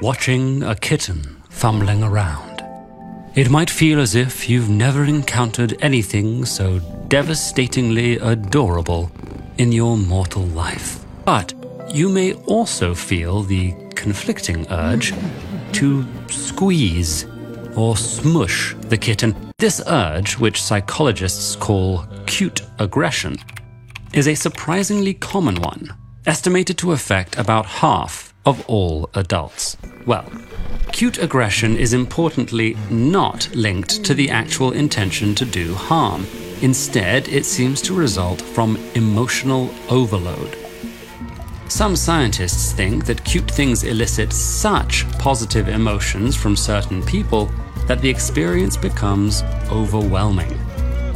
Watching a kitten fumbling around. It might feel as if you've never encountered anything so devastatingly adorable in your mortal life. But you may also feel the conflicting urge to squeeze or smush the kitten. This urge, which psychologists call cute aggression, is a surprisingly common one, estimated to affect about half of all adults. Well, cute aggression is importantly not linked to the actual intention to do harm. Instead, it seems to result from emotional overload. Some scientists think that cute things elicit such positive emotions from certain people that the experience becomes overwhelming.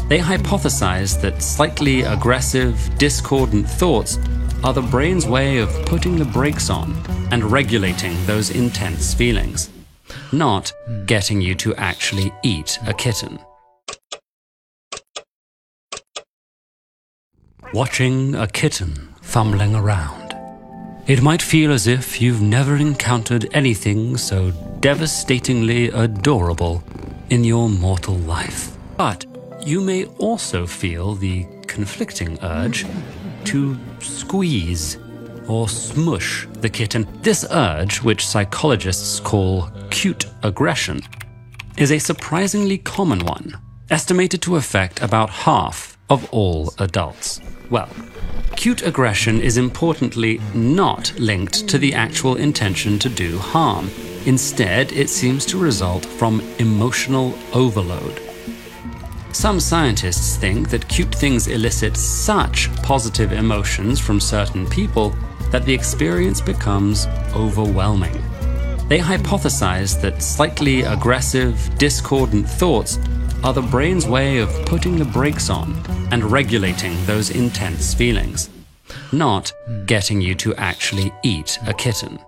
They hypothesize that slightly aggressive, discordant thoughts are the brain's way of putting the brakes on and regulating those intense feelings, not getting you to actually eat a kitten. Watching a kitten fumbling around. It might feel as if you've never encountered anything so devastatingly adorable in your mortal life. But you may also feel the conflicting urge to squeeze or smush the kitten. This urge, which psychologists call cute aggression, is a surprisingly common one, estimated to affect about half of all adults. Well, cute aggression is importantly not linked to the actual intention to do harm. Instead, it seems to result from emotional overload. Some scientists think that cute things elicit such positive emotions from certain people that the experience becomes overwhelming. They hypothesize that slightly aggressive, discordant thoughts are the brain's way of putting the brakes on and regulating those intense feelings, not getting you to actually eat a kitten.